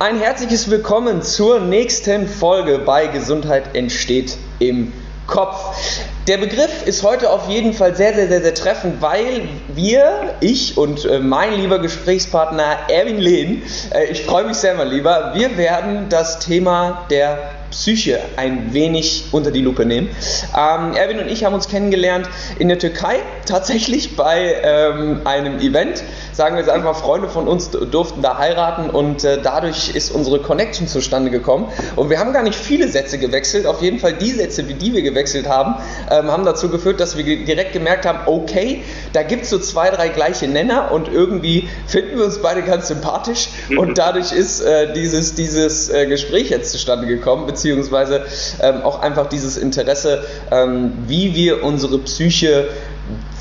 Ein herzliches Willkommen zur nächsten Folge bei Gesundheit entsteht im Kopf. Der Begriff ist heute auf jeden Fall sehr, sehr, sehr, sehr treffend, weil wir, ich und äh, mein lieber Gesprächspartner Erwin Lehn, äh, ich freue mich sehr, mein Lieber, wir werden das Thema der Psyche ein wenig unter die Lupe nehmen. Ähm, Erwin und ich haben uns kennengelernt in der Türkei, tatsächlich bei ähm, einem Event. Sagen wir jetzt einfach, Freunde von uns durften da heiraten und äh, dadurch ist unsere Connection zustande gekommen. Und wir haben gar nicht viele Sätze gewechselt, auf jeden Fall die Sätze, wie die wir gewechselt haben, ähm, haben dazu geführt, dass wir direkt gemerkt haben, okay, da gibt es so zwei, drei gleiche Nenner und irgendwie finden wir uns beide ganz sympathisch und dadurch ist äh, dieses, dieses äh, Gespräch jetzt zustande gekommen, beziehungsweise ähm, auch einfach dieses Interesse, ähm, wie wir unsere Psyche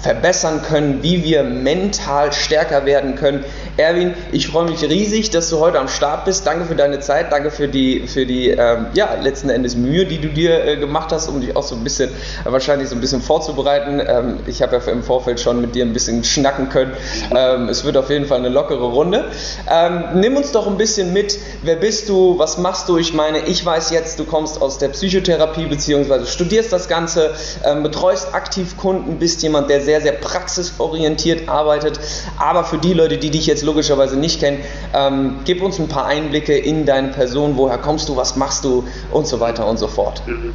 verbessern können, wie wir mental stärker werden können. Erwin, ich freue mich riesig, dass du heute am Start bist. Danke für deine Zeit, danke für die, für die ähm, ja, letzten Endes Mühe, die du dir äh, gemacht hast, um dich auch so ein bisschen, äh, wahrscheinlich so ein bisschen vorzubereiten. Ähm, ich habe ja im Vorfeld schon mit dir ein bisschen schnacken können. Ähm, es wird auf jeden Fall eine lockere Runde. Ähm, nimm uns doch ein bisschen mit. Wer bist du? Was machst du? Ich meine, ich weiß jetzt, du kommst aus der Psychotherapie bzw. studierst das Ganze, ähm, betreust aktiv Kunden, bist jemand, der sehr, sehr praxisorientiert arbeitet. Aber für die Leute, die dich jetzt logischerweise nicht kennen, ähm, gib uns ein paar Einblicke in deine Person, woher kommst du, was machst du und so weiter und so fort. Mhm.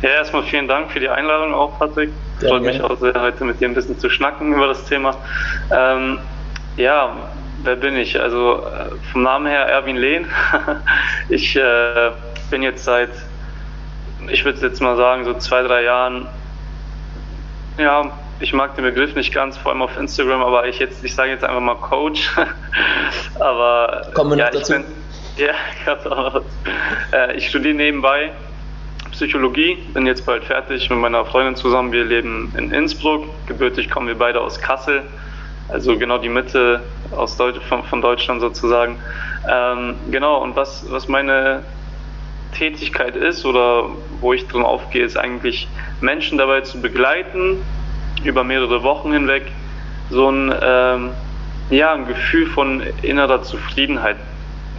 Ja, erstmal vielen Dank für die Einladung auch, Patrick. Ja, Freut mich auch sehr, heute mit dir ein bisschen zu schnacken über das Thema. Ähm, ja, wer bin ich? Also äh, vom Namen her Erwin Lehn. ich äh, bin jetzt seit, ich würde jetzt mal sagen, so zwei, drei Jahren ja, ich mag den Begriff nicht ganz, vor allem auf Instagram, aber ich jetzt, ich sage jetzt einfach mal Coach. aber Kommen wir ja, noch dazu? Bin, ja, äh, ich studiere nebenbei Psychologie, bin jetzt bald fertig mit meiner Freundin zusammen. Wir leben in Innsbruck. Gebürtig kommen wir beide aus Kassel, also genau die Mitte aus Deutsch, von, von Deutschland sozusagen. Ähm, genau, und was, was meine Tätigkeit ist oder wo ich drin aufgehe, ist eigentlich Menschen dabei zu begleiten, über mehrere Wochen hinweg so ein, ähm, ja, ein Gefühl von innerer Zufriedenheit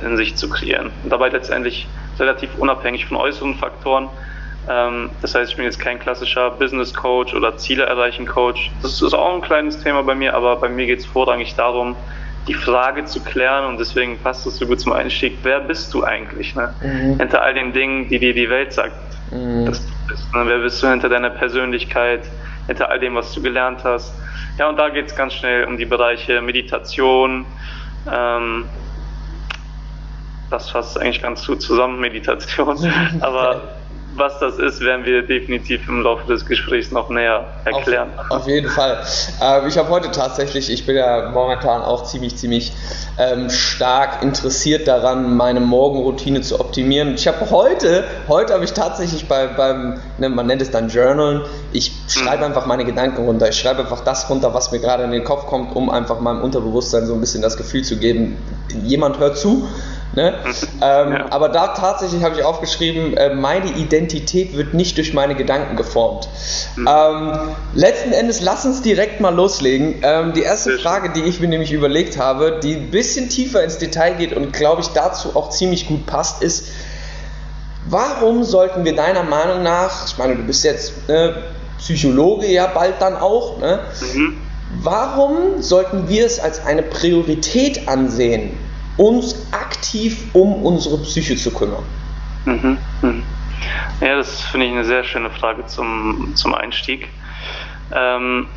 in sich zu kreieren. Und dabei letztendlich relativ unabhängig von äußeren Faktoren. Ähm, das heißt, ich bin jetzt kein klassischer Business Coach oder Ziele erreichen Coach. Das ist auch ein kleines Thema bei mir, aber bei mir geht es vorrangig darum, die Frage zu klären und deswegen passt es so gut zum Einstieg. Wer bist du eigentlich? Ne? Mhm. Hinter all den Dingen, die dir die Welt sagt, mhm. dass du bist. Ne? Wer bist du hinter deiner Persönlichkeit? Hinter all dem, was du gelernt hast. Ja, und da geht es ganz schnell um die Bereiche Meditation. Ähm, das fasst eigentlich ganz gut zusammen, Meditation. Aber was das ist, werden wir definitiv im Laufe des Gesprächs noch näher erklären. Auf, auf jeden Fall. Ähm, ich habe heute tatsächlich, ich bin ja momentan auch ziemlich, ziemlich ähm, stark interessiert daran, meine Morgenroutine zu optimieren. Ich habe heute, heute habe ich tatsächlich bei, beim, ne, man nennt es dann Journalen, ich schreibe mhm. einfach meine Gedanken runter. Ich schreibe einfach das runter, was mir gerade in den Kopf kommt, um einfach meinem Unterbewusstsein so ein bisschen das Gefühl zu geben, jemand hört zu Ne? ähm, ja. Aber da tatsächlich habe ich aufgeschrieben, äh, meine Identität wird nicht durch meine Gedanken geformt. Mhm. Ähm, letzten Endes, lass uns direkt mal loslegen. Ähm, die erste Sehr Frage, die ich mir nämlich überlegt habe, die ein bisschen tiefer ins Detail geht und glaube ich dazu auch ziemlich gut passt, ist, warum sollten wir deiner Meinung nach, ich meine, du bist jetzt ne, Psychologe ja bald dann auch, ne? mhm. warum sollten wir es als eine Priorität ansehen, uns aktiv um unsere Psyche zu kümmern? Mhm, mhm. Ja, das finde ich eine sehr schöne Frage zum, zum Einstieg. Ähm,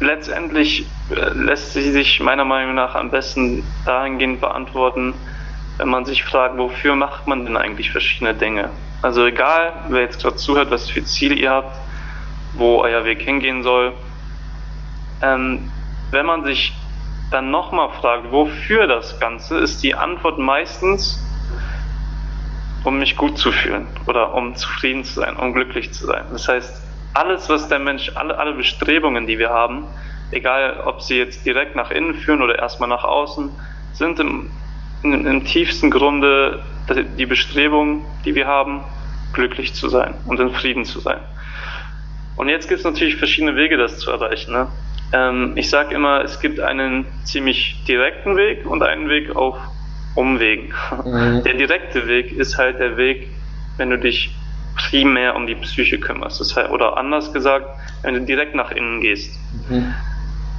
letztendlich äh, lässt sie sich meiner Meinung nach am besten dahingehend beantworten, wenn man sich fragt, wofür macht man denn eigentlich verschiedene Dinge? Also egal, wer jetzt gerade zuhört, was für Ziele ihr habt, wo euer Weg hingehen soll, ähm, wenn man sich dann nochmal fragt, wofür das Ganze, ist die Antwort meistens, um mich gut zu fühlen oder um zufrieden zu sein, um glücklich zu sein. Das heißt, alles, was der Mensch, alle, alle Bestrebungen, die wir haben, egal ob sie jetzt direkt nach innen führen oder erstmal nach außen, sind im, im, im tiefsten Grunde die Bestrebungen, die wir haben, glücklich zu sein und in Frieden zu sein. Und jetzt gibt es natürlich verschiedene Wege, das zu erreichen. Ne? Ähm, ich sage immer, es gibt einen ziemlich direkten Weg und einen Weg auf Umwegen. Mhm. Der direkte Weg ist halt der Weg, wenn du dich primär um die Psyche kümmerst. Das heißt, oder anders gesagt, wenn du direkt nach innen gehst. Mhm.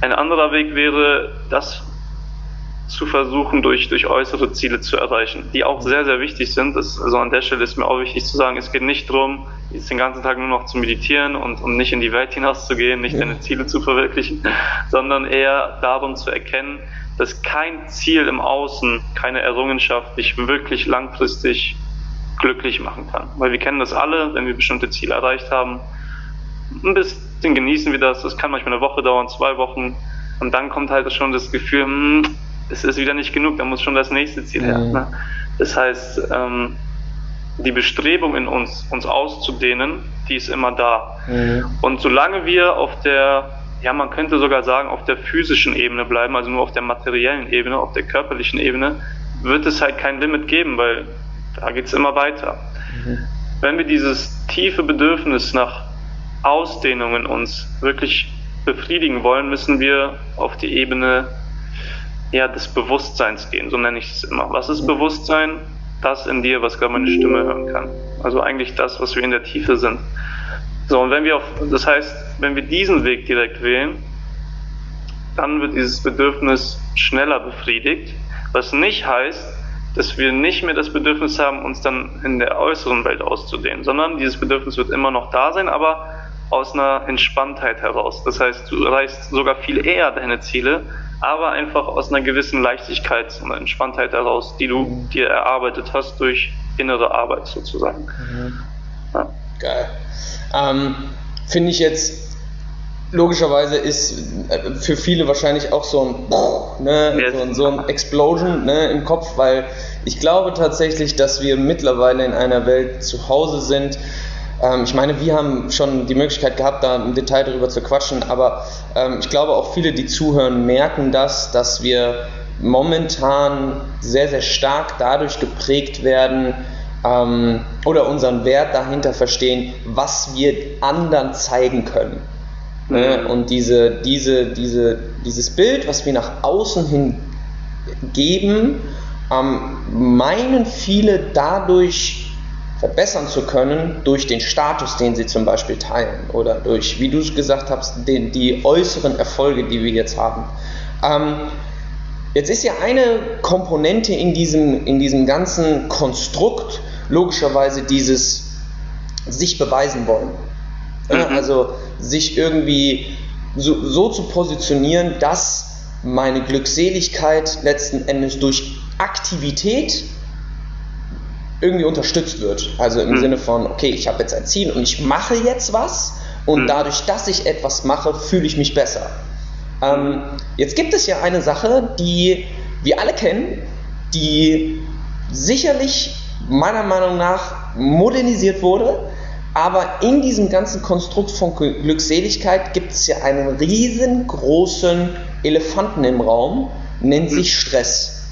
Ein anderer Weg wäre, das zu versuchen, durch, durch äußere Ziele zu erreichen, die auch sehr, sehr wichtig sind. Das, also an der Stelle ist mir auch wichtig zu sagen, es geht nicht darum, jetzt den ganzen Tag nur noch zu meditieren und, und nicht in die Welt hinauszugehen, nicht ja. deine Ziele zu verwirklichen, sondern eher darum zu erkennen, dass kein Ziel im Außen, keine Errungenschaft dich wirklich langfristig glücklich machen kann. Weil wir kennen das alle, wenn wir bestimmte Ziele erreicht haben, ein bisschen genießen wir das, das kann manchmal eine Woche dauern, zwei Wochen, und dann kommt halt schon das Gefühl, hm, es ist wieder nicht genug, da muss schon das nächste Ziel her. Mhm. Ne? Das heißt, ähm, die Bestrebung in uns, uns auszudehnen, die ist immer da. Mhm. Und solange wir auf der, ja, man könnte sogar sagen, auf der physischen Ebene bleiben, also nur auf der materiellen Ebene, auf der körperlichen Ebene, wird es halt kein Limit geben, weil da geht es immer weiter. Mhm. Wenn wir dieses tiefe Bedürfnis nach Ausdehnung in uns wirklich befriedigen wollen, müssen wir auf die Ebene ja, des Bewusstseins gehen, so nenne ich es immer. Was ist Bewusstsein? Das in dir, was gerade meine Stimme hören kann. Also eigentlich das, was wir in der Tiefe sind. So, und wenn wir auf, das heißt, wenn wir diesen Weg direkt wählen, dann wird dieses Bedürfnis schneller befriedigt, was nicht heißt, dass wir nicht mehr das Bedürfnis haben, uns dann in der äußeren Welt auszudehnen, sondern dieses Bedürfnis wird immer noch da sein, aber aus einer Entspanntheit heraus. Das heißt, du erreichst sogar viel eher deine Ziele, aber einfach aus einer gewissen Leichtigkeit und Entspanntheit heraus, die du mhm. dir erarbeitet hast durch innere Arbeit sozusagen. Mhm. Ja. Geil. Ähm, Finde ich jetzt logischerweise ist äh, für viele wahrscheinlich auch so ein, ne, so, so, ein Explosion ne, im Kopf, weil ich glaube tatsächlich, dass wir mittlerweile in einer Welt zu Hause sind, ähm, ich meine, wir haben schon die Möglichkeit gehabt, da im Detail darüber zu quatschen, aber ähm, ich glaube auch viele, die zuhören, merken das, dass wir momentan sehr, sehr stark dadurch geprägt werden ähm, oder unseren Wert dahinter verstehen, was wir anderen zeigen können. Ne? Mhm. Und diese, diese, diese, dieses Bild, was wir nach außen hin geben, ähm, meinen viele dadurch verbessern zu können durch den Status, den sie zum Beispiel teilen oder durch, wie du es gesagt hast, den, die äußeren Erfolge, die wir jetzt haben. Ähm, jetzt ist ja eine Komponente in diesem, in diesem ganzen Konstrukt logischerweise dieses sich beweisen wollen. Mhm. also sich irgendwie so, so zu positionieren, dass meine Glückseligkeit letzten Endes durch Aktivität irgendwie unterstützt wird. Also im mhm. Sinne von, okay, ich habe jetzt ein Ziel und ich mache jetzt was und mhm. dadurch, dass ich etwas mache, fühle ich mich besser. Ähm, jetzt gibt es ja eine Sache, die wir alle kennen, die sicherlich meiner Meinung nach modernisiert wurde, aber in diesem ganzen Konstrukt von Glückseligkeit gibt es ja einen riesengroßen Elefanten im Raum, nennt sich Stress.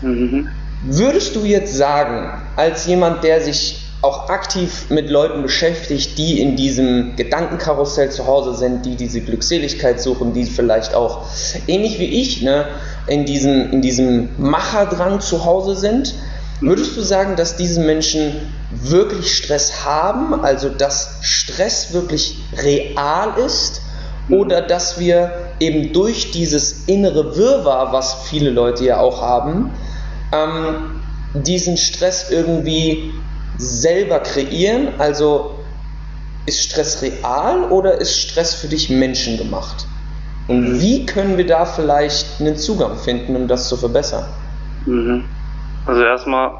Mhm. Würdest du jetzt sagen, als jemand, der sich auch aktiv mit Leuten beschäftigt, die in diesem Gedankenkarussell zu Hause sind, die diese Glückseligkeit suchen, die vielleicht auch ähnlich wie ich ne, in, diesem, in diesem Macherdrang zu Hause sind, würdest du sagen, dass diese Menschen wirklich Stress haben, also dass Stress wirklich real ist oder dass wir eben durch dieses innere Wirrwarr, was viele Leute ja auch haben, ähm, diesen Stress irgendwie selber kreieren? Also ist Stress real oder ist Stress für dich menschengemacht? Und mhm. wie können wir da vielleicht einen Zugang finden, um das zu verbessern? Mhm. Also erstmal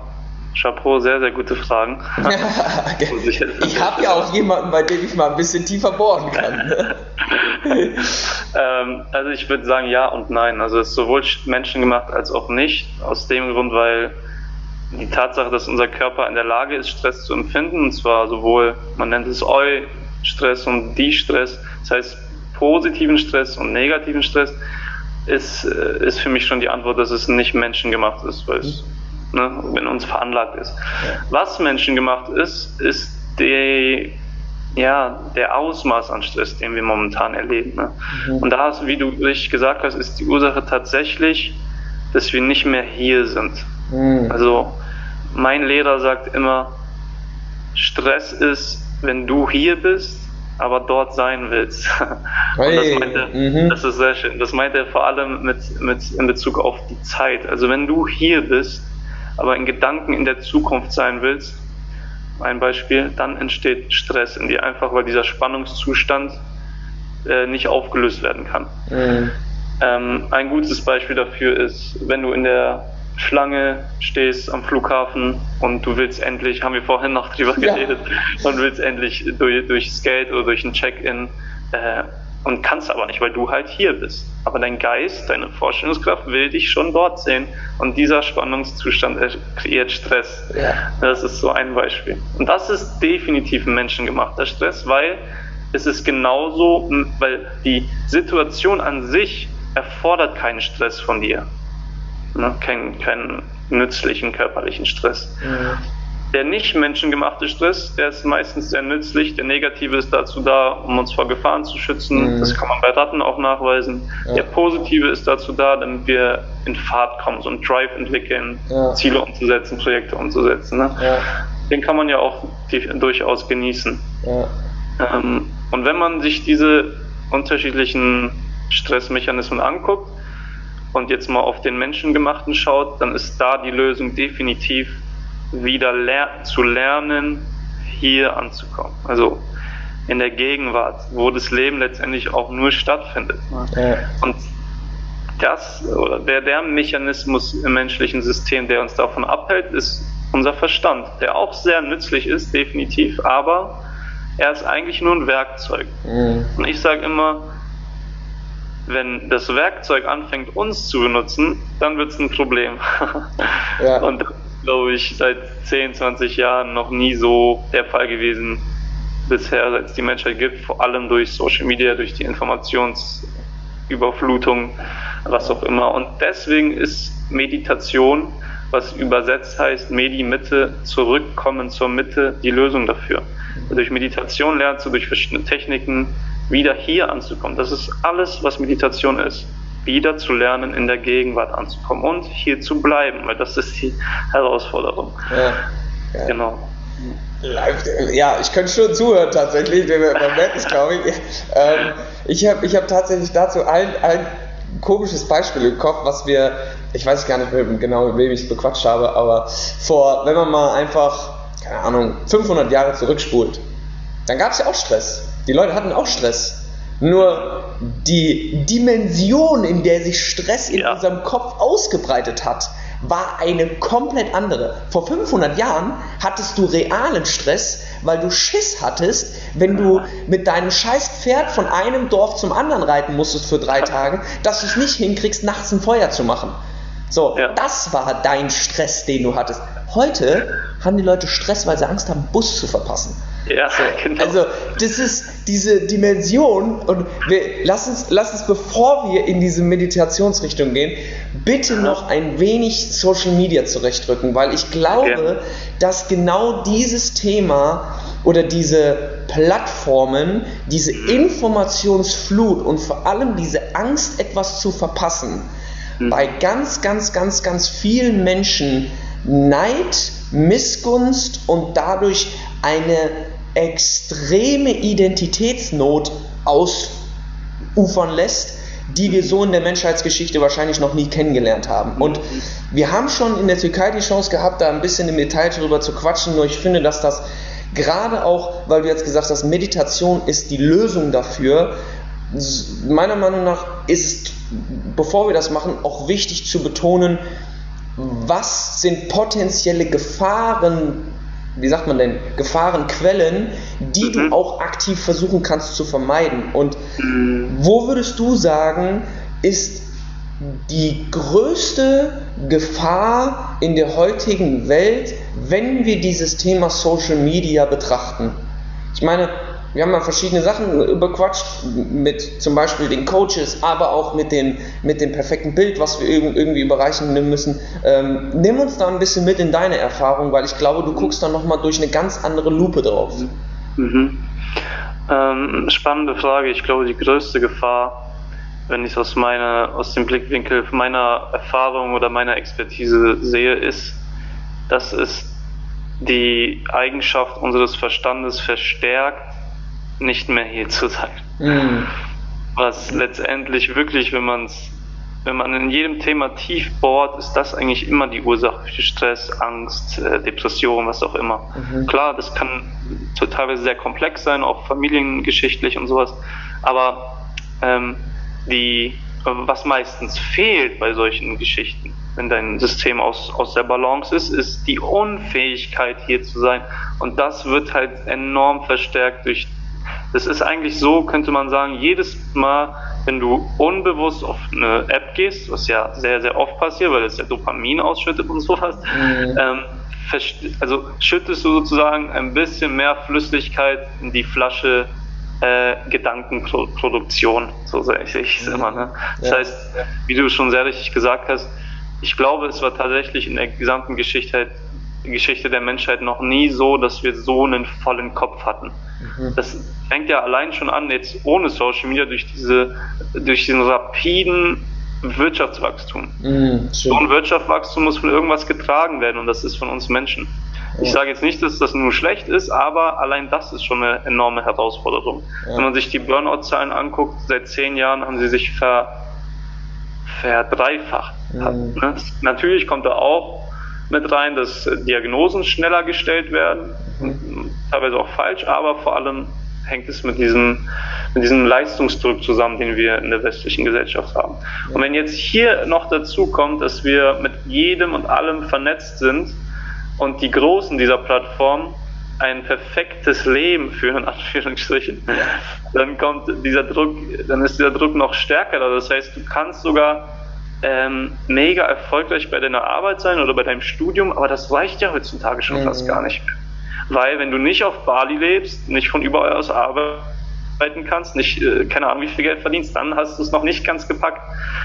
Chapeau, sehr, sehr gute Fragen. ich, ich habe ja auch jemanden, bei dem ich mal ein bisschen tiefer bohren kann. Ne? ähm, also ich würde sagen ja und nein. Also es ist sowohl menschengemacht als auch nicht. Aus dem Grund, weil die Tatsache, dass unser Körper in der Lage ist, Stress zu empfinden, und zwar sowohl, man nennt es Eu-Stress und Die-Stress, das heißt positiven Stress und negativen Stress, ist, äh, ist für mich schon die Antwort, dass es nicht menschengemacht ist, weil es ne, in uns veranlagt ist. Ja. Was menschengemacht ist, ist die, ja, der Ausmaß an Stress, den wir momentan erleben. Ne? Mhm. Und da, wie du richtig gesagt hast, ist die Ursache tatsächlich dass wir nicht mehr hier sind. Mhm. Also mein Lehrer sagt immer, Stress ist, wenn du hier bist, aber dort sein willst. Hey, das, meint er, mhm. das ist sehr schön. Das meint er vor allem mit, mit in Bezug auf die Zeit. Also wenn du hier bist, aber in Gedanken in der Zukunft sein willst, ein Beispiel, dann entsteht Stress in dir, einfach weil dieser Spannungszustand äh, nicht aufgelöst werden kann. Mhm. Ähm, ein gutes Beispiel dafür ist, wenn du in der Schlange stehst am Flughafen und du willst endlich, haben wir vorhin noch drüber geredet, ja. und willst endlich durch, durchs Gate oder durch ein Check-in äh, und kannst aber nicht, weil du halt hier bist. Aber dein Geist, deine Vorstellungskraft will dich schon dort sehen und dieser Spannungszustand kreiert Stress. Ja. Das ist so ein Beispiel. Und das ist definitiv ein menschengemachter Stress, weil es ist genauso, weil die Situation an sich erfordert keinen Stress von dir. Ne? Keinen, keinen nützlichen körperlichen Stress. Mhm. Der nicht menschengemachte Stress, der ist meistens sehr nützlich. Der negative ist dazu da, um uns vor Gefahren zu schützen. Mhm. Das kann man bei Ratten auch nachweisen. Ja. Der positive ist dazu da, damit wir in Fahrt kommen, so einen Drive entwickeln, ja. Ziele umzusetzen, Projekte umzusetzen. Ne? Ja. Den kann man ja auch durchaus genießen. Ähm, und wenn man sich diese unterschiedlichen Stressmechanismen anguckt und jetzt mal auf den Menschengemachten schaut, dann ist da die Lösung definitiv wieder ler zu lernen, hier anzukommen. Also in der Gegenwart, wo das Leben letztendlich auch nur stattfindet. Okay. Und das oder der, der Mechanismus im menschlichen System, der uns davon abhält, ist unser Verstand, der auch sehr nützlich ist, definitiv, aber er ist eigentlich nur ein Werkzeug. Mhm. Und ich sage immer, wenn das Werkzeug anfängt, uns zu benutzen, dann wird es ein Problem. ja. Und glaube ich, seit 10, 20 Jahren noch nie so der Fall gewesen bisher, seit es die Menschheit gibt, vor allem durch Social Media, durch die Informationsüberflutung, was auch immer. Und deswegen ist Meditation, was übersetzt heißt, Medi-Mitte, zurückkommen zur Mitte, die Lösung dafür. Durch Meditation lernst du durch verschiedene Techniken, wieder hier anzukommen. Das ist alles, was Meditation ist. Wieder zu lernen, in der Gegenwart anzukommen und hier zu bleiben, weil das ist die Herausforderung. Ja, ja. Genau. Ja, ich könnte schon zuhören tatsächlich, man merkt es, glaube ich. Ähm, ich habe ich hab tatsächlich dazu ein, ein komisches Beispiel im Kopf, was wir, ich weiß gar nicht mehr genau, mit wem ich es bequatscht habe, aber vor, wenn man mal einfach, keine Ahnung, 500 Jahre zurückspult, dann gab es ja auch Stress. Die Leute hatten auch Stress. Nur die Dimension, in der sich Stress in ja. unserem Kopf ausgebreitet hat, war eine komplett andere. Vor 500 Jahren hattest du realen Stress, weil du Schiss hattest, wenn du mit deinem scheiß Pferd von einem Dorf zum anderen reiten musstest für drei Tage, dass du es nicht hinkriegst, nachts ein Feuer zu machen. So, ja. das war dein Stress, den du hattest. Heute haben die Leute Stress, weil sie Angst haben, Bus zu verpassen. Ja, so, genau. Also, das ist diese Dimension und wir, lass, uns, lass uns, bevor wir in diese Meditationsrichtung gehen, bitte noch ein wenig Social Media zurechtrücken, weil ich glaube, ja. dass genau dieses Thema oder diese Plattformen, diese Informationsflut und vor allem diese Angst, etwas zu verpassen, mhm. bei ganz, ganz, ganz, ganz vielen Menschen Neid, Missgunst und dadurch eine extreme Identitätsnot ausufern lässt, die wir so in der Menschheitsgeschichte wahrscheinlich noch nie kennengelernt haben. Und wir haben schon in der Türkei die Chance gehabt, da ein bisschen im Detail darüber zu quatschen, nur ich finde, dass das gerade auch, weil du jetzt gesagt hast, Meditation ist die Lösung dafür, meiner Meinung nach ist, bevor wir das machen, auch wichtig zu betonen, was sind potenzielle Gefahren wie sagt man denn, Gefahrenquellen, die mhm. du auch aktiv versuchen kannst zu vermeiden. Und mhm. wo würdest du sagen, ist die größte Gefahr in der heutigen Welt, wenn wir dieses Thema Social Media betrachten? Ich meine, wir haben mal verschiedene Sachen überquatscht, mit zum Beispiel den Coaches, aber auch mit, den, mit dem perfekten Bild, was wir irgendwie überreichen müssen. Ähm, nimm uns da ein bisschen mit in deine Erfahrung, weil ich glaube, du guckst da nochmal durch eine ganz andere Lupe drauf. Mhm. Ähm, spannende Frage. Ich glaube, die größte Gefahr wenn ich es aus aus dem Blickwinkel meiner Erfahrung oder meiner Expertise sehe, ist, dass es die Eigenschaft unseres Verstandes verstärkt, nicht mehr hier zu sein. Mhm. Was letztendlich wirklich, wenn man es wenn man in jedem Thema tief bohrt, ist das eigentlich immer die Ursache für Stress, Angst, äh, Depression, was auch immer. Mhm. Klar, das kann teilweise sehr komplex sein, auch familiengeschichtlich und sowas. Aber ähm, die, was meistens fehlt bei solchen Geschichten, wenn dein System aus, aus der Balance ist, ist die Unfähigkeit hier zu sein. Und das wird halt enorm verstärkt durch das ist eigentlich so, könnte man sagen, jedes Mal, wenn du unbewusst auf eine App gehst, was ja sehr, sehr oft passiert, weil es ja Dopamin ausschüttet und sowas, mhm. ähm, also schüttest du sozusagen ein bisschen mehr Flüssigkeit in die Flasche äh, Gedankenproduktion, so sehe ich es immer. Ne? Das ja. heißt, wie du schon sehr richtig gesagt hast, ich glaube, es war tatsächlich in der gesamten Geschichte, Geschichte der Menschheit noch nie so, dass wir so einen vollen Kopf hatten. Das fängt ja allein schon an, jetzt ohne Social Media, durch, diese, durch diesen rapiden Wirtschaftswachstum. Mhm, so ein Wirtschaftswachstum muss von irgendwas getragen werden und das ist von uns Menschen. Ich sage jetzt nicht, dass das nur schlecht ist, aber allein das ist schon eine enorme Herausforderung. Ja. Wenn man sich die Burnout-Zahlen anguckt, seit zehn Jahren haben sie sich ver, verdreifacht. Mhm. Natürlich kommt da auch mit rein, dass Diagnosen schneller gestellt werden, teilweise auch falsch, aber vor allem hängt es mit diesem, mit diesem Leistungsdruck zusammen, den wir in der westlichen Gesellschaft haben. Und wenn jetzt hier noch dazu kommt, dass wir mit jedem und allem vernetzt sind und die Großen dieser Plattform ein perfektes Leben führen, in Anführungsstrichen, dann kommt dieser Druck, dann ist dieser Druck noch stärker. Das heißt, du kannst sogar ähm, mega erfolgreich bei deiner Arbeit sein oder bei deinem Studium, aber das reicht ja heutzutage schon mhm. fast gar nicht mehr. Weil wenn du nicht auf Bali lebst, nicht von überall aus arbeiten kannst, nicht, äh, keine Ahnung, wie viel Geld verdienst, dann hast du es noch nicht ganz gepackt.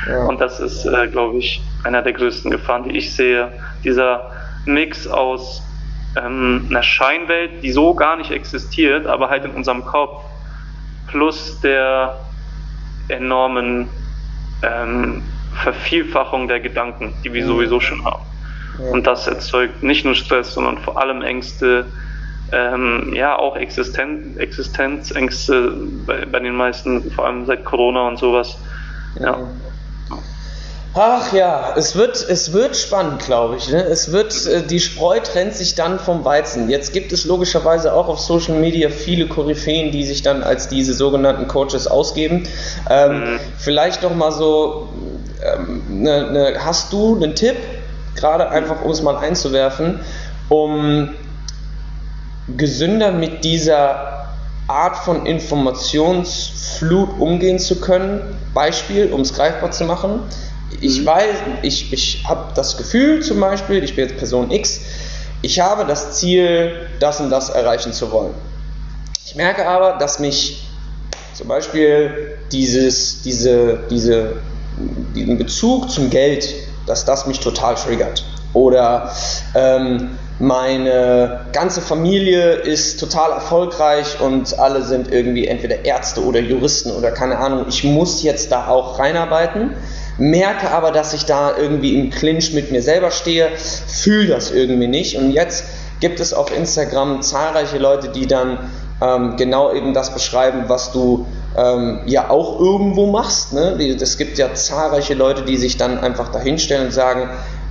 Ja. Und das ist, äh, glaube ich, einer der größten Gefahren, die ich sehe. Dieser Mix aus ähm, einer Scheinwelt, die so gar nicht existiert, aber halt in unserem Kopf, plus der enormen ähm, Vervielfachung der Gedanken, die wir sowieso schon haben. Und das erzeugt nicht nur Stress, sondern vor allem Ängste, ähm, ja, auch Existen Existenzängste bei, bei, den meisten, vor allem seit Corona und sowas. Ja. Ach ja, es wird, es wird spannend, glaube ich. Ne? Es wird, äh, die Spreu trennt sich dann vom Weizen. Jetzt gibt es logischerweise auch auf Social Media viele Koryphäen, die sich dann als diese sogenannten Coaches ausgeben. Ähm, mhm. Vielleicht noch mal so, ähm, ne, ne, hast du einen Tipp, gerade einfach um es mal einzuwerfen, um gesünder mit dieser Art von Informationsflut umgehen zu können? Beispiel, um es greifbar zu machen ich mhm. weiß, ich, ich habe das Gefühl zum Beispiel, ich bin jetzt Person X, ich habe das Ziel, das und das erreichen zu wollen. Ich merke aber, dass mich zum Beispiel dieses, diese, diese, diesen Bezug zum Geld, dass das mich total triggert. Oder ähm, meine ganze Familie ist total erfolgreich und alle sind irgendwie entweder Ärzte oder Juristen oder keine Ahnung. Ich muss jetzt da auch reinarbeiten merke aber, dass ich da irgendwie im Clinch mit mir selber stehe, fühle das irgendwie nicht. Und jetzt gibt es auf Instagram zahlreiche Leute, die dann ähm, genau eben das beschreiben, was du ähm, ja auch irgendwo machst. Ne? Es gibt ja zahlreiche Leute, die sich dann einfach dahinstellen und sagen,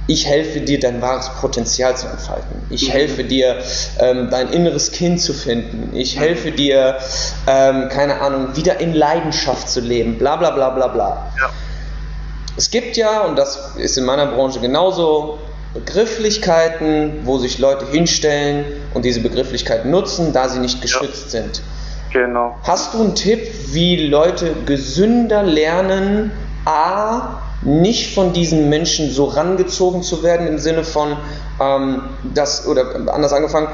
ich helfe dir, dein wahres Potenzial zu entfalten. Ich mhm. helfe dir, ähm, dein inneres Kind zu finden. Ich helfe dir, ähm, keine Ahnung, wieder in Leidenschaft zu leben. Bla bla bla bla bla. Ja. Es gibt ja, und das ist in meiner Branche genauso, Begrifflichkeiten, wo sich Leute hinstellen und diese Begrifflichkeiten nutzen, da sie nicht geschützt ja. sind. Genau. Hast du einen Tipp, wie Leute gesünder lernen, a, nicht von diesen Menschen so rangezogen zu werden im Sinne von, ähm, das, oder anders angefangen,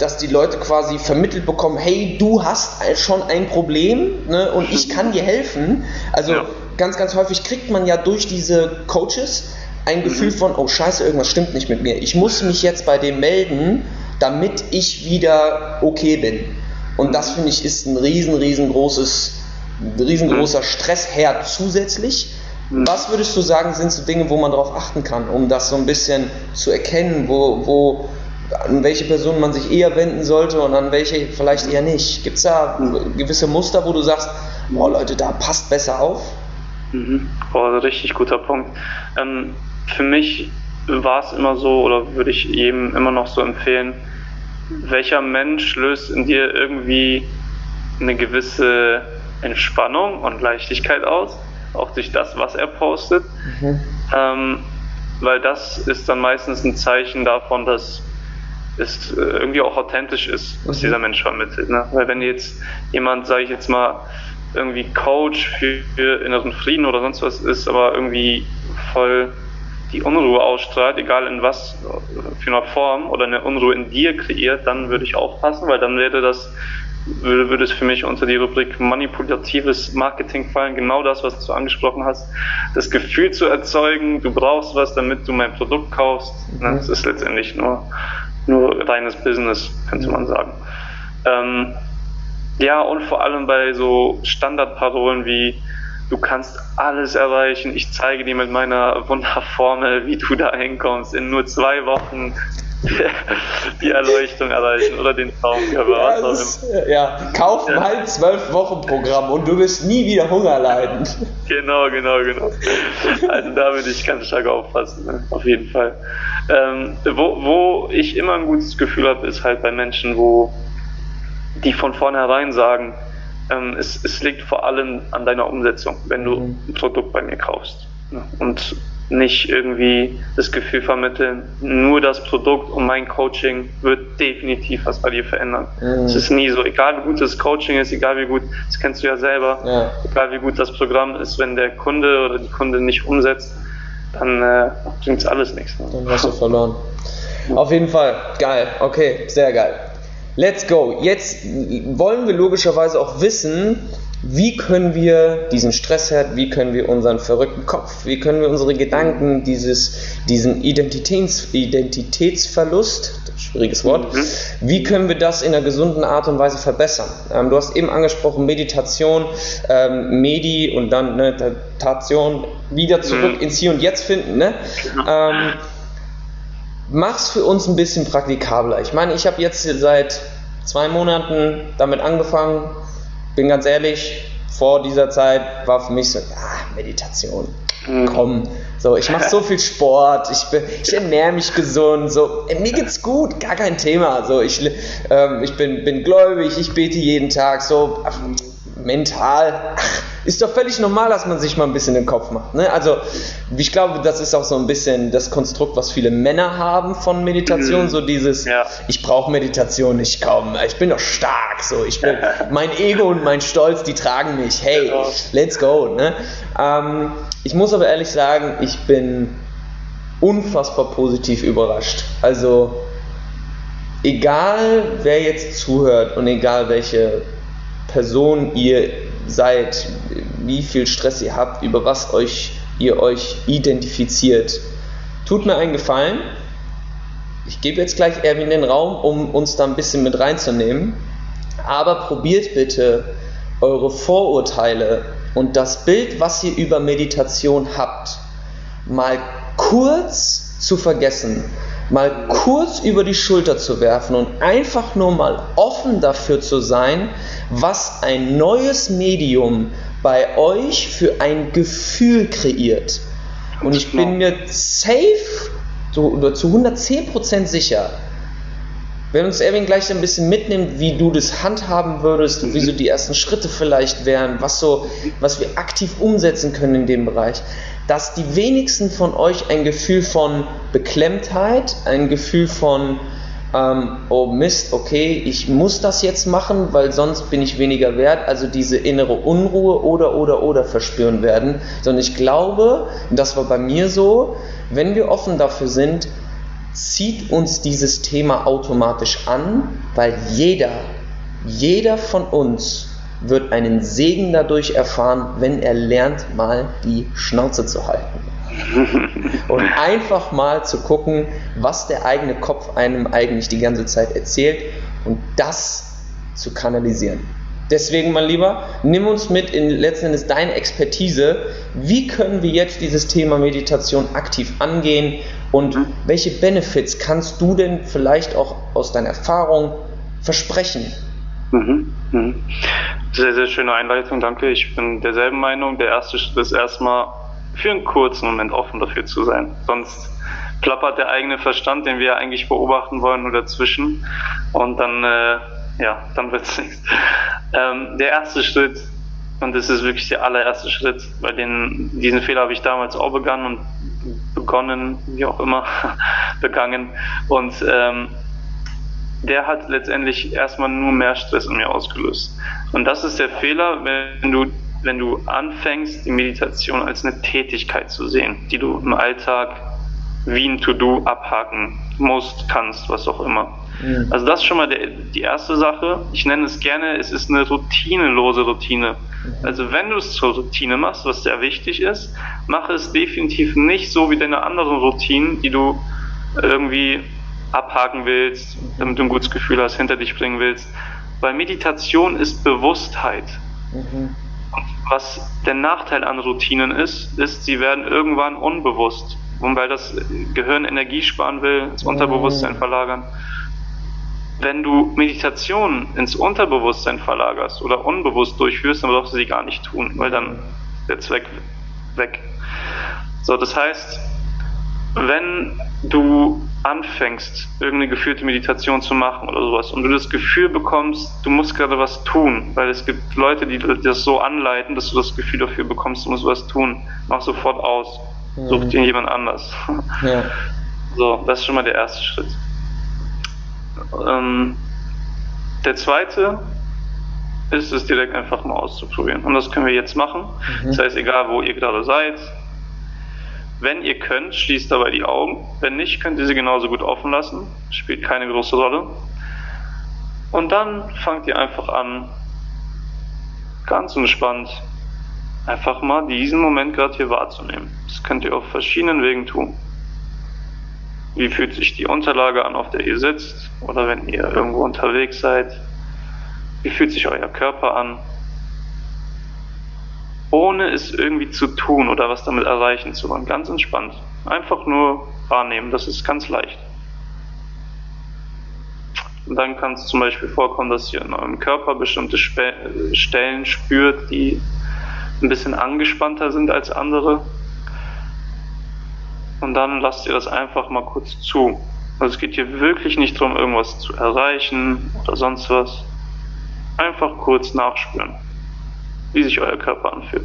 dass die Leute quasi vermittelt bekommen, hey, du hast schon ein Problem ne, und ich kann dir helfen. Also ja ganz, ganz häufig kriegt man ja durch diese Coaches ein mhm. Gefühl von, oh scheiße, irgendwas stimmt nicht mit mir. Ich muss mich jetzt bei dem melden, damit ich wieder okay bin. Und das finde ich ist ein riesen, riesengroßes riesengroßer mhm. Stressherd zusätzlich. Mhm. Was würdest du sagen, sind so Dinge, wo man darauf achten kann, um das so ein bisschen zu erkennen, wo, wo an welche Person man sich eher wenden sollte und an welche vielleicht eher nicht? Gibt es da gewisse Muster, wo du sagst, oh Leute, da passt besser auf? Mhm. Oh, richtig guter Punkt. Ähm, für mich war es immer so, oder würde ich jedem immer noch so empfehlen, welcher Mensch löst in dir irgendwie eine gewisse Entspannung und Leichtigkeit aus, auch durch das, was er postet. Mhm. Ähm, weil das ist dann meistens ein Zeichen davon, dass es äh, irgendwie auch authentisch ist, was mhm. dieser Mensch vermittelt. Ne? Weil wenn jetzt jemand, sage ich jetzt mal, irgendwie Coach für, für inneren Frieden oder sonst was ist, aber irgendwie voll die Unruhe ausstrahlt, egal in was für einer Form oder eine Unruhe in dir kreiert, dann würde ich aufpassen, weil dann wäre das, würde, würde es für mich unter die Rubrik manipulatives Marketing fallen, genau das, was du angesprochen hast, das Gefühl zu erzeugen, du brauchst was, damit du mein Produkt kaufst, ne? Das ist letztendlich nur, nur reines Business, könnte man sagen. Ähm, ja, und vor allem bei so Standardparolen wie du kannst alles erreichen. Ich zeige dir mit meiner Wunderformel, wie du da hinkommst. In nur zwei Wochen die Erleuchtung erreichen oder den Traumkörper. Ja, ist, ja, kauf ja. mal zwölf Wochen Programm und du wirst nie wieder Hunger leiden. Genau, genau, genau. Also da würde ich ganz stark aufpassen, ne? auf jeden Fall. Ähm, wo, wo ich immer ein gutes Gefühl habe, ist halt bei Menschen, wo die von vornherein sagen, ähm, es, es, liegt vor allem an deiner Umsetzung, wenn du mhm. ein Produkt bei mir kaufst. Ne? Und nicht irgendwie das Gefühl vermitteln, nur das Produkt und mein Coaching wird definitiv was bei dir verändern. Mhm. Es ist nie so, egal wie gut das Coaching ist, egal wie gut, das kennst du ja selber, ja. egal wie gut das Programm ist, wenn der Kunde oder die Kunde nicht umsetzt, dann äh, bringt es alles nichts. Ne? Dann hast du verloren. Auf jeden Fall, geil, okay, sehr geil. Let's go. Jetzt wollen wir logischerweise auch wissen, wie können wir diesen Stressherd, wie können wir unseren verrückten Kopf, wie können wir unsere Gedanken, dieses, diesen Identitäts, Identitätsverlust, schwieriges Wort, mhm. wie können wir das in einer gesunden Art und Weise verbessern? Ähm, du hast eben angesprochen, Meditation, ähm, Medi und dann ne, Meditation, wieder zurück mhm. ins Hier und Jetzt finden. Ne? Ähm, mach's für uns ein bisschen praktikabler. Ich meine, ich habe jetzt seit zwei Monaten damit angefangen. Bin ganz ehrlich, vor dieser Zeit war für mich so, ah, Meditation. Mhm. Komm, so, ich mache so viel Sport, ich, bin, ich ernähre mich gesund, so, mir geht's gut, gar kein Thema. So, ich, ähm, ich bin, bin gläubig, ich bete jeden Tag, so, mental, ach, ist doch völlig normal, dass man sich mal ein bisschen den Kopf macht. Ne? Also ich glaube, das ist auch so ein bisschen das Konstrukt, was viele Männer haben von Meditation, mhm. so dieses, ja. ich brauche Meditation nicht, komm, ich bin doch stark, so, ich bin, mein Ego und mein Stolz, die tragen mich, hey, genau. let's go. Ne? Ähm, ich muss aber ehrlich sagen, ich bin unfassbar positiv überrascht. Also egal, wer jetzt zuhört und egal welche Person ihr seid, wie viel Stress ihr habt, über was euch, ihr euch identifiziert. Tut mir einen Gefallen. Ich gebe jetzt gleich Erwin den Raum, um uns da ein bisschen mit reinzunehmen. Aber probiert bitte eure Vorurteile und das Bild, was ihr über Meditation habt, mal kurz zu vergessen mal kurz über die Schulter zu werfen und einfach nur mal offen dafür zu sein, was ein neues Medium bei euch für ein Gefühl kreiert. Und ich bin mir safe oder zu 110% sicher, wenn uns Erwin gleich ein bisschen mitnimmt, wie du das handhaben würdest, wie so die ersten Schritte vielleicht wären, was so, was wir aktiv umsetzen können in dem Bereich, dass die wenigsten von euch ein Gefühl von Beklemmtheit, ein Gefühl von ähm, oh Mist, okay, ich muss das jetzt machen, weil sonst bin ich weniger wert, also diese innere Unruhe oder oder oder verspüren werden, sondern ich glaube, das war bei mir so, wenn wir offen dafür sind, zieht uns dieses Thema automatisch an, weil jeder, jeder von uns wird einen Segen dadurch erfahren, wenn er lernt, mal die Schnauze zu halten. Und einfach mal zu gucken, was der eigene Kopf einem eigentlich die ganze Zeit erzählt und das zu kanalisieren. Deswegen, mein Lieber, nimm uns mit in letzten Endes deine Expertise. Wie können wir jetzt dieses Thema Meditation aktiv angehen und mhm. welche Benefits kannst du denn vielleicht auch aus deiner Erfahrung versprechen? Mhm. Mhm. Sehr, sehr schöne Einleitung, danke. Ich bin derselben Meinung. Der erste Schritt ist erstmal für einen kurzen Moment offen dafür zu sein. Sonst plappert der eigene Verstand, den wir eigentlich beobachten wollen, nur dazwischen. Und dann, äh, ja, dann wird es nichts. Ähm, der erste Schritt, und das ist wirklich der allererste Schritt, weil den, diesen Fehler habe ich damals auch begangen und begonnen, wie auch immer, begangen. Und ähm, der hat letztendlich erstmal nur mehr Stress in mir ausgelöst. Und das ist der Fehler, wenn du, wenn du anfängst, die Meditation als eine Tätigkeit zu sehen, die du im Alltag wie ein To-Do abhaken musst, kannst, was auch immer. Mhm. Also das ist schon mal der, die erste Sache. Ich nenne es gerne, es ist eine routinelose Routine. Also wenn du es zur Routine machst, was sehr wichtig ist, mache es definitiv nicht so wie deine anderen Routinen, die du irgendwie abhaken willst, damit du ein gutes Gefühl hast, hinter dich bringen willst. Weil Meditation ist Bewusstheit. Mhm. Und was der Nachteil an Routinen ist, ist, sie werden irgendwann unbewusst. Und weil das Gehirn Energie sparen will, ins Unterbewusstsein mhm. verlagern. Wenn du Meditation ins Unterbewusstsein verlagerst oder unbewusst durchführst, dann brauchst du sie gar nicht tun, weil dann der Zweck weg. So, das heißt, wenn du anfängst, irgendeine geführte Meditation zu machen oder sowas und du das Gefühl bekommst, du musst gerade was tun, weil es gibt Leute, die das so anleiten, dass du das Gefühl dafür bekommst, du musst was tun, mach sofort aus. Mhm. Such dir jemand anders. Ja. So, das ist schon mal der erste Schritt. Ähm, der zweite ist es direkt einfach mal auszuprobieren. Und das können wir jetzt machen. Mhm. Das heißt, egal wo ihr gerade seid, wenn ihr könnt, schließt dabei die Augen. Wenn nicht, könnt ihr sie genauso gut offen lassen. Spielt keine große Rolle. Und dann fangt ihr einfach an, ganz entspannt, einfach mal diesen Moment gerade hier wahrzunehmen. Das könnt ihr auf verschiedenen Wegen tun. Wie fühlt sich die Unterlage an, auf der ihr sitzt? Oder wenn ihr irgendwo unterwegs seid? Wie fühlt sich euer Körper an? ohne es irgendwie zu tun oder was damit erreichen zu wollen. Ganz entspannt. Einfach nur wahrnehmen, das ist ganz leicht. Und dann kann es zum Beispiel vorkommen, dass ihr in eurem Körper bestimmte Spe Stellen spürt, die ein bisschen angespannter sind als andere. Und dann lasst ihr das einfach mal kurz zu. Also es geht hier wirklich nicht darum, irgendwas zu erreichen oder sonst was. Einfach kurz nachspüren wie sich euer Körper anfühlt.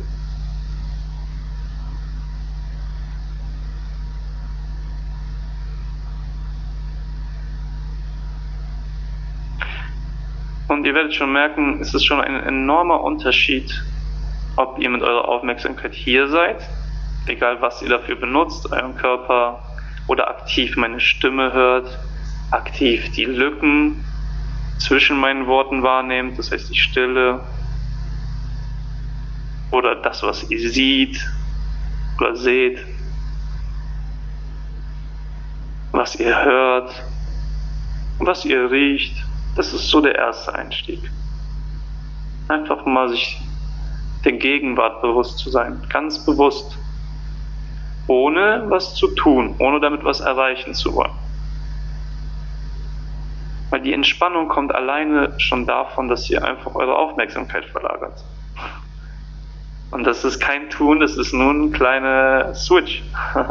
Und ihr werdet schon merken, es ist schon ein enormer Unterschied, ob ihr mit eurer Aufmerksamkeit hier seid, egal was ihr dafür benutzt, euren Körper, oder aktiv meine Stimme hört, aktiv die Lücken zwischen meinen Worten wahrnehmt, das heißt die Stille, oder das, was ihr seht oder seht, was ihr hört, was ihr riecht. Das ist so der erste Einstieg. Einfach mal sich der Gegenwart bewusst zu sein, ganz bewusst, ohne was zu tun, ohne damit was erreichen zu wollen. Weil die Entspannung kommt alleine schon davon, dass ihr einfach eure Aufmerksamkeit verlagert. Und das ist kein Tun, das ist nur ein kleiner Switch.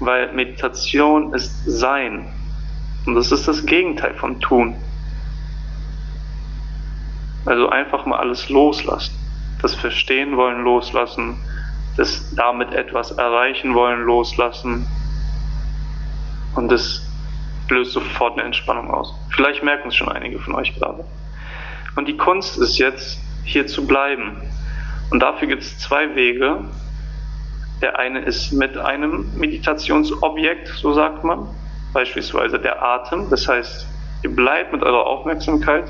Weil Meditation ist Sein. Und das ist das Gegenteil von Tun. Also einfach mal alles loslassen. Das Verstehen wollen loslassen. Das damit etwas erreichen wollen loslassen. Und das löst sofort eine Entspannung aus. Vielleicht merken es schon einige von euch gerade. Und die Kunst ist jetzt, hier zu bleiben. Und dafür gibt es zwei Wege. Der eine ist mit einem Meditationsobjekt, so sagt man, beispielsweise der Atem. Das heißt, ihr bleibt mit eurer Aufmerksamkeit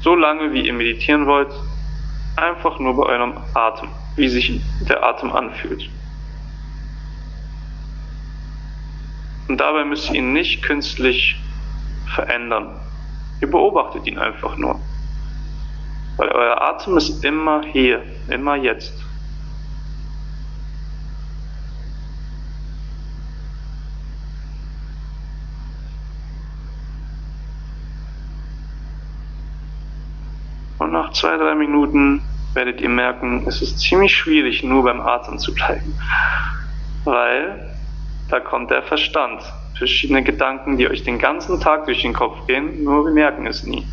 so lange, wie ihr meditieren wollt, einfach nur bei eurem Atem, wie sich der Atem anfühlt. Und dabei müsst ihr ihn nicht künstlich verändern. Ihr beobachtet ihn einfach nur. Weil euer Atem ist immer hier, immer jetzt. Und nach zwei, drei Minuten werdet ihr merken, es ist ziemlich schwierig, nur beim Atem zu bleiben. Weil da kommt der Verstand. Verschiedene Gedanken, die euch den ganzen Tag durch den Kopf gehen, nur wir merken es nie.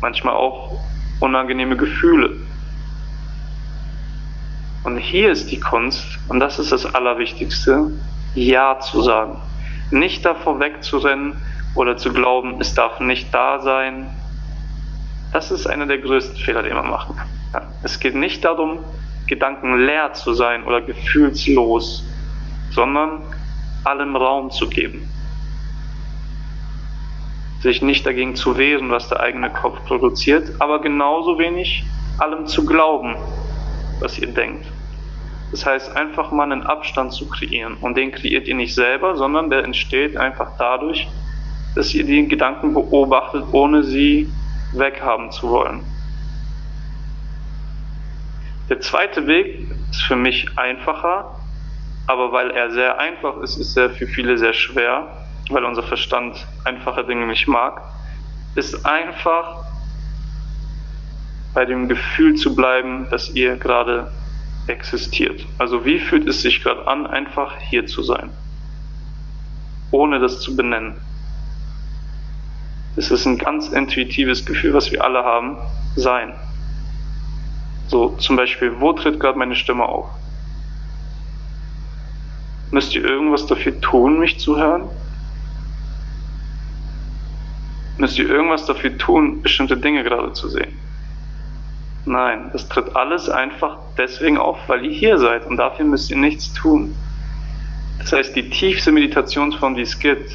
Manchmal auch unangenehme Gefühle. Und hier ist die Kunst, und das ist das Allerwichtigste, Ja zu sagen. Nicht davor wegzurennen oder zu glauben, es darf nicht da sein. Das ist einer der größten Fehler, den man machen kann. Es geht nicht darum, gedankenleer zu sein oder gefühlslos, sondern allem Raum zu geben. Sich nicht dagegen zu wehren, was der eigene Kopf produziert, aber genauso wenig allem zu glauben, was ihr denkt. Das heißt, einfach mal einen Abstand zu kreieren. Und den kreiert ihr nicht selber, sondern der entsteht einfach dadurch, dass ihr die Gedanken beobachtet, ohne sie weghaben zu wollen. Der zweite Weg ist für mich einfacher, aber weil er sehr einfach ist, ist er für viele sehr schwer, weil unser Verstand einfache Dinge nicht mag, ist einfach bei dem Gefühl zu bleiben, dass ihr gerade existiert. Also wie fühlt es sich gerade an, einfach hier zu sein, ohne das zu benennen. Es ist ein ganz intuitives Gefühl, was wir alle haben, sein. So zum Beispiel, wo tritt gerade meine Stimme auf? Müsst ihr irgendwas dafür tun, mich zu hören? Müsst ihr irgendwas dafür tun, bestimmte Dinge gerade zu sehen? Nein, das tritt alles einfach deswegen auf, weil ihr hier seid und dafür müsst ihr nichts tun. Das heißt, die tiefste Meditationsform, die es gibt,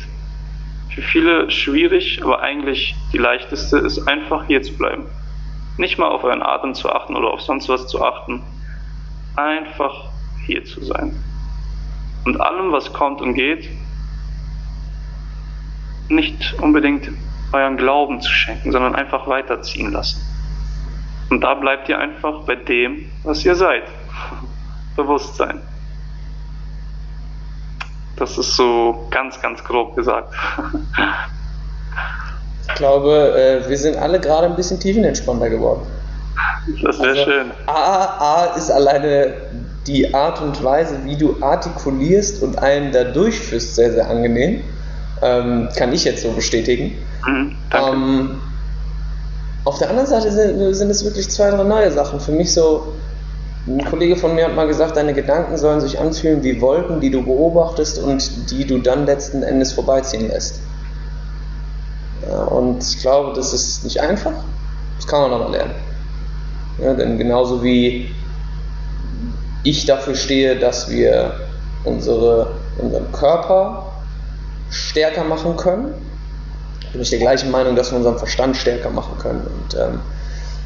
für viele schwierig, aber eigentlich die leichteste, ist einfach hier zu bleiben. Nicht mal auf euren Atem zu achten oder auf sonst was zu achten. Einfach hier zu sein und allem, was kommt und geht, nicht unbedingt euren Glauben zu schenken, sondern einfach weiterziehen lassen. Und da bleibt ihr einfach bei dem, was ihr seid. Bewusstsein. Das ist so ganz, ganz grob gesagt. ich glaube, äh, wir sind alle gerade ein bisschen tiefenentspannter geworden. Das wäre also, schön. A, A ist alleine die Art und Weise, wie du artikulierst und einen da durchführst, sehr, sehr angenehm. Ähm, kann ich jetzt so bestätigen. Mhm, ähm, auf der anderen Seite sind, sind, es wirklich zwei, drei neue Sachen. Für mich so, ein Kollege von mir hat mal gesagt, deine Gedanken sollen sich anfühlen wie Wolken, die du beobachtest und die du dann letzten Endes vorbeiziehen lässt. Ja, und ich glaube, das ist nicht einfach. Das kann man aber lernen. Ja, denn genauso wie ich dafür stehe, dass wir unsere, unseren Körper stärker machen können. Bin ich der gleichen Meinung, dass wir unseren Verstand stärker machen können. Und ähm,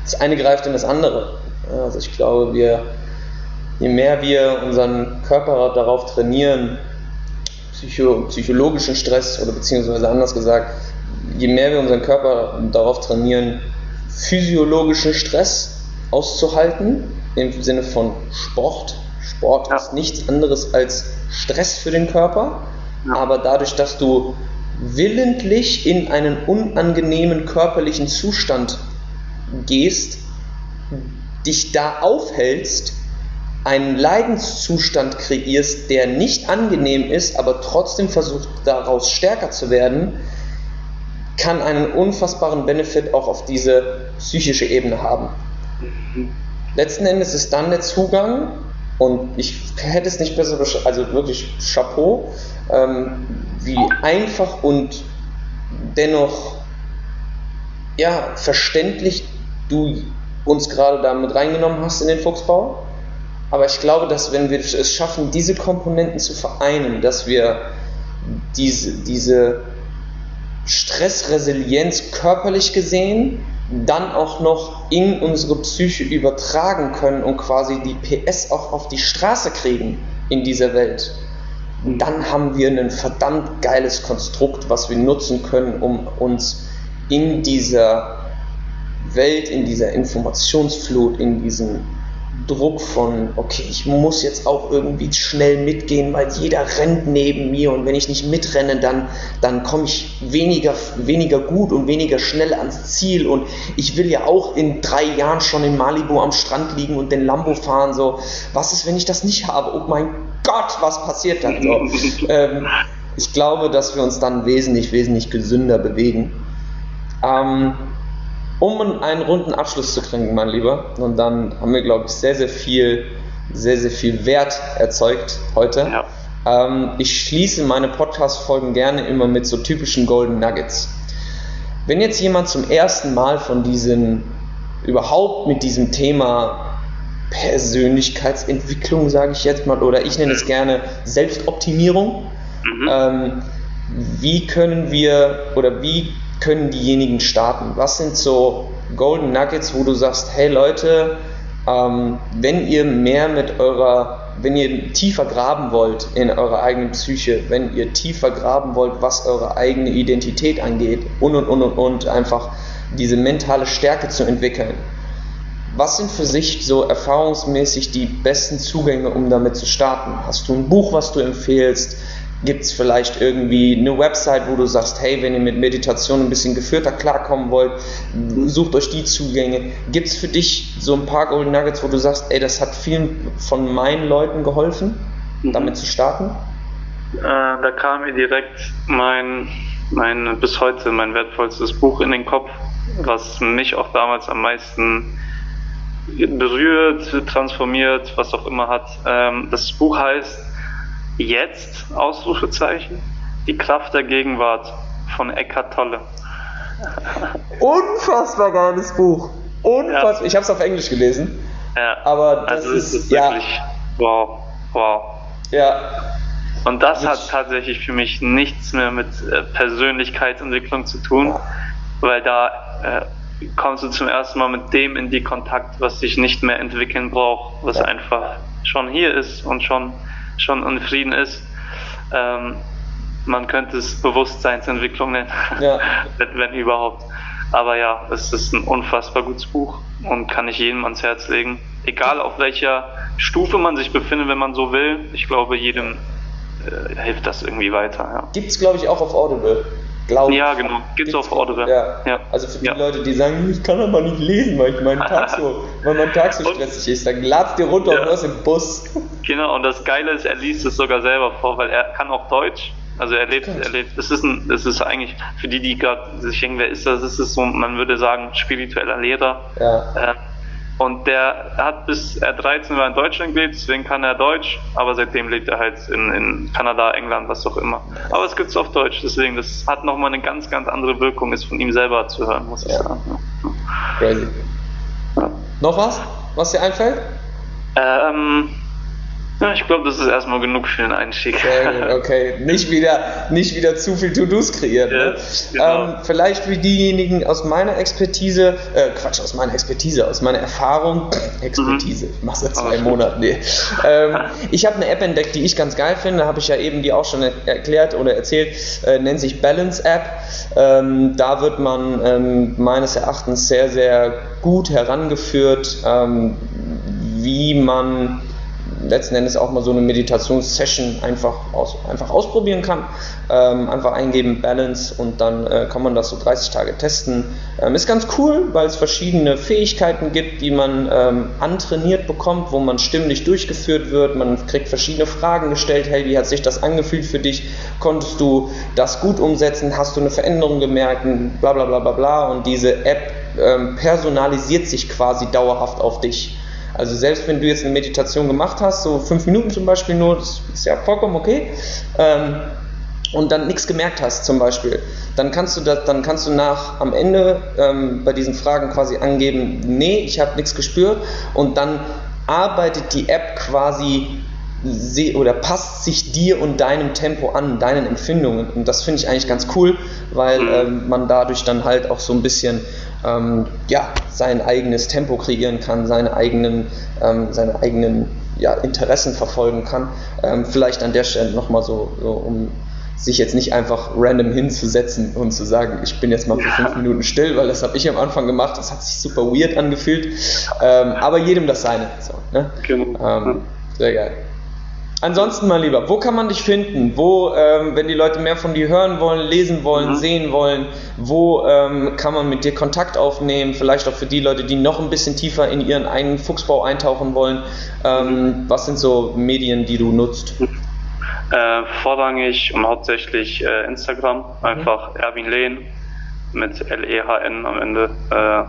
das eine greift in das andere. Also ich glaube, wir, je mehr wir unseren Körper darauf trainieren, psycho, psychologischen Stress oder beziehungsweise anders gesagt, je mehr wir unseren Körper darauf trainieren, physiologischen Stress auszuhalten, im Sinne von Sport. Sport ja. ist nichts anderes als Stress für den Körper, ja. aber dadurch, dass du willentlich in einen unangenehmen körperlichen Zustand gehst, dich da aufhältst, einen Leidenszustand kreierst, der nicht angenehm ist, aber trotzdem versucht daraus stärker zu werden, kann einen unfassbaren Benefit auch auf diese psychische Ebene haben. Letzten Endes ist dann der Zugang, und ich hätte es nicht besser also wirklich Chapeau, ähm, wie einfach und dennoch ja, verständlich du uns gerade da mit reingenommen hast in den Fuchsbau. Aber ich glaube, dass wenn wir es schaffen, diese Komponenten zu vereinen, dass wir diese, diese Stressresilienz körperlich gesehen dann auch noch in unsere Psyche übertragen können und quasi die PS auch auf die Straße kriegen in dieser Welt, dann haben wir ein verdammt geiles Konstrukt, was wir nutzen können, um uns in dieser Welt, in dieser Informationsflut, in diesem Druck von, okay, ich muss jetzt auch irgendwie schnell mitgehen, weil jeder rennt neben mir und wenn ich nicht mitrenne, dann, dann komme ich weniger, weniger gut und weniger schnell ans Ziel und ich will ja auch in drei Jahren schon in Malibu am Strand liegen und den Lambo fahren, so, was ist, wenn ich das nicht habe? Oh mein Gott, was passiert dann? So, ähm, ich glaube, dass wir uns dann wesentlich, wesentlich gesünder bewegen. Ähm, um einen runden Abschluss zu kriegen, mein Lieber. Und dann haben wir, glaube ich, sehr, sehr viel, sehr, sehr viel Wert erzeugt heute. Ja. Ähm, ich schließe meine Podcast-Folgen gerne immer mit so typischen Golden Nuggets. Wenn jetzt jemand zum ersten Mal von diesen, überhaupt mit diesem Thema Persönlichkeitsentwicklung, sage ich jetzt mal, oder ich nenne es gerne Selbstoptimierung, mhm. ähm, wie können wir oder wie können diejenigen starten? Was sind so Golden Nuggets, wo du sagst, hey Leute, ähm, wenn ihr mehr mit eurer, wenn ihr tiefer graben wollt in eurer eigenen Psyche, wenn ihr tiefer graben wollt, was eure eigene Identität angeht und und und und und einfach diese mentale Stärke zu entwickeln. Was sind für sich so erfahrungsmäßig die besten Zugänge, um damit zu starten? Hast du ein Buch, was du empfehlst? Gibt es vielleicht irgendwie eine Website, wo du sagst, hey, wenn ihr mit Meditation ein bisschen geführter klarkommen wollt, sucht euch die Zugänge. Gibt es für dich so ein paar Golden Nuggets, wo du sagst, ey, das hat vielen von meinen Leuten geholfen, mhm. damit zu starten? Äh, da kam mir direkt mein, mein, bis heute mein wertvollstes Buch in den Kopf, was mich auch damals am meisten berührt, transformiert, was auch immer hat. Ähm, das Buch heißt Jetzt, Ausrufezeichen, die Kraft der Gegenwart von Eckhart Tolle. Unfassbar geiles Buch. Unfassbar. Ja. Ich habe es auf Englisch gelesen. Ja. Aber das also ist, ist wirklich ja. wow, wow. Ja. Und das hat tatsächlich für mich nichts mehr mit äh, Persönlichkeitsentwicklung zu tun, weil da äh, kommst du zum ersten Mal mit dem in die Kontakt, was sich nicht mehr entwickeln braucht, was ja. einfach schon hier ist und schon schon in Frieden ist. Ähm, man könnte es Bewusstseinsentwicklung nennen, ja. wenn, wenn, überhaupt. Aber ja, es ist ein unfassbar gutes Buch und kann ich jedem ans Herz legen. Egal auf welcher Stufe man sich befindet, wenn man so will. Ich glaube, jedem äh, hilft das irgendwie weiter. Ja. Gibt es, glaube ich, auch auf Audible. Glaube ja, genau. Gibt es auf Audible. Ja. ja. Also für die ja. Leute, die sagen, ich kann aber nicht lesen, weil ich meinen Tag so, weil mein Tag so stressig ist, dann ladst dir runter ja. und hörst im Bus. Genau, und das Geile ist, er liest es sogar selber vor, weil er kann auch Deutsch. Also er lebt, er lebt, es ist ein, es ist eigentlich, für die, die gerade sich denken, wer ist das, ist es so, man würde sagen, spiritueller Lehrer. Ja. Äh, und der hat bis er 13 war in Deutschland gelebt, deswegen kann er Deutsch, aber seitdem lebt er halt in, in Kanada, England, was auch immer. Aber es gibt es auf Deutsch, deswegen, das hat nochmal eine ganz, ganz andere Wirkung, ist von ihm selber zu hören, muss ich ja. sagen. Crazy. Ja. Noch was, was dir einfällt? Ähm, ich glaube, das ist erstmal genug für den Einstieg. Sehr okay. Nicht wieder, nicht wieder zu viel To-Dos kreieren. Ja, ne? genau. ähm, vielleicht wie diejenigen aus meiner Expertise, äh, Quatsch, aus meiner Expertise, aus meiner Erfahrung, Expertise, mhm. ich mache seit zwei Monaten, nee. Ähm, ich habe eine App entdeckt, die ich ganz geil finde, habe ich ja eben die auch schon erklärt oder erzählt, äh, nennt sich Balance App. Ähm, da wird man ähm, meines Erachtens sehr, sehr gut herangeführt, ähm, wie man letzten Endes auch mal so eine Meditationssession einfach, aus, einfach ausprobieren kann. Ähm, einfach eingeben Balance und dann äh, kann man das so 30 Tage testen. Ähm, ist ganz cool, weil es verschiedene Fähigkeiten gibt, die man ähm, antrainiert bekommt, wo man stimmlich durchgeführt wird. Man kriegt verschiedene Fragen gestellt. Hey, wie hat sich das angefühlt für dich? Konntest du das gut umsetzen? Hast du eine Veränderung gemerkt? Bla bla bla bla bla. Und diese App ähm, personalisiert sich quasi dauerhaft auf dich. Also selbst wenn du jetzt eine Meditation gemacht hast, so fünf Minuten zum Beispiel nur, das ist ja vollkommen okay, ähm, und dann nichts gemerkt hast zum Beispiel, dann kannst du das, dann kannst du nach am Ende ähm, bei diesen Fragen quasi angeben, nee, ich habe nichts gespürt, und dann arbeitet die App quasi oder passt sich dir und deinem Tempo an, deinen Empfindungen. Und das finde ich eigentlich ganz cool, weil mhm. ähm, man dadurch dann halt auch so ein bisschen ähm, ja, sein eigenes Tempo kreieren kann, seine eigenen, ähm, seine eigenen ja, Interessen verfolgen kann. Ähm, vielleicht an der Stelle nochmal so, so, um sich jetzt nicht einfach random hinzusetzen und zu sagen, ich bin jetzt mal für fünf Minuten still, weil das habe ich am Anfang gemacht, das hat sich super weird angefühlt. Ähm, aber jedem das seine. So, ne? genau. ähm, sehr geil. Ansonsten, mein Lieber, wo kann man dich finden? Wo, ähm, wenn die Leute mehr von dir hören wollen, lesen wollen, mhm. sehen wollen, wo ähm, kann man mit dir Kontakt aufnehmen? Vielleicht auch für die Leute, die noch ein bisschen tiefer in ihren eigenen Fuchsbau eintauchen wollen. Ähm, mhm. Was sind so Medien, die du nutzt? Äh, vorrangig und hauptsächlich äh, Instagram, einfach mhm. Erwin Lehn mit L-E-H-N am Ende. Äh,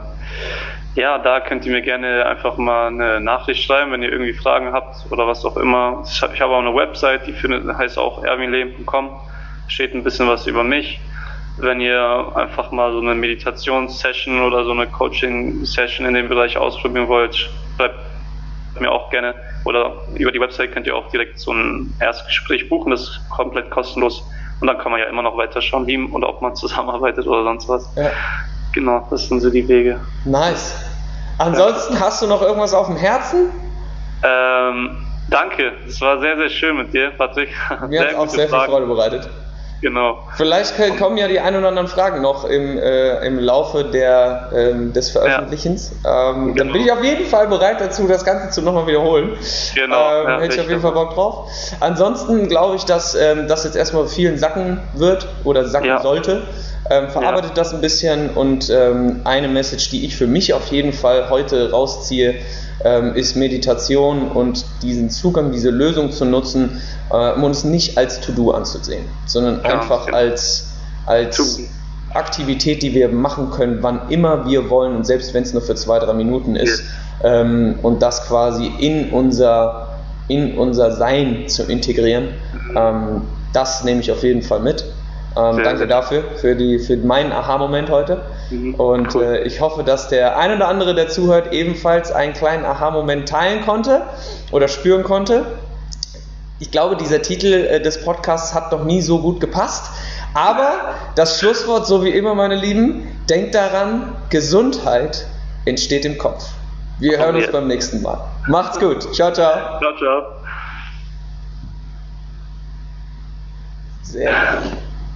ja, da könnt ihr mir gerne einfach mal eine Nachricht schreiben, wenn ihr irgendwie Fragen habt oder was auch immer. Ich habe auch eine Website, die findet, heißt auch erwinleben.com. Steht ein bisschen was über mich. Wenn ihr einfach mal so eine Meditationssession oder so eine Coaching-Session in dem Bereich ausprobieren wollt, schreibt mir auch gerne. Oder über die Website könnt ihr auch direkt so ein Erstgespräch buchen, das ist komplett kostenlos. Und dann kann man ja immer noch weiter schauen, wie oder ob man zusammenarbeitet oder sonst was. Ja. Genau, das sind so die Wege. Nice. Ansonsten hast du noch irgendwas auf dem Herzen? Ähm, danke, es war sehr, sehr schön mit dir, Patrick. Mir hat auch sehr Fragen. viel Freude bereitet. Genau. Vielleicht kommen ja die ein oder anderen Fragen noch im, äh, im Laufe der, ähm, des Veröffentlichens. Ja. Ähm, genau. Dann bin ich auf jeden Fall bereit dazu, das Ganze zu nochmal wiederholen. Genau. Ähm, ja, hätte ich auf jeden Fall Bock drauf. Ansonsten glaube ich, dass ähm, das jetzt erstmal vielen sacken wird oder sacken ja. sollte. Ähm, verarbeitet ja. das ein bisschen und ähm, eine Message, die ich für mich auf jeden Fall heute rausziehe, ähm, ist Meditation und diesen Zugang, diese Lösung zu nutzen, äh, um uns nicht als To-Do anzusehen, sondern ja, einfach ja. als, als Aktivität, die wir machen können, wann immer wir wollen und selbst wenn es nur für zwei, drei Minuten ist ähm, und das quasi in unser, in unser Sein zu integrieren. Mhm. Ähm, das nehme ich auf jeden Fall mit. Ähm, sehr, danke sehr. dafür, für, die, für meinen Aha-Moment heute. Mhm, und cool. äh, ich hoffe, dass der ein oder andere, der zuhört, ebenfalls einen kleinen Aha-Moment teilen konnte oder spüren konnte. Ich glaube, dieser Titel äh, des Podcasts hat noch nie so gut gepasst. Aber das Schlusswort, so wie immer, meine Lieben, denkt daran, Gesundheit entsteht im Kopf. Wir hören uns beim nächsten Mal. Macht's gut. Ciao, ciao. Ciao, ciao. Sehr gut.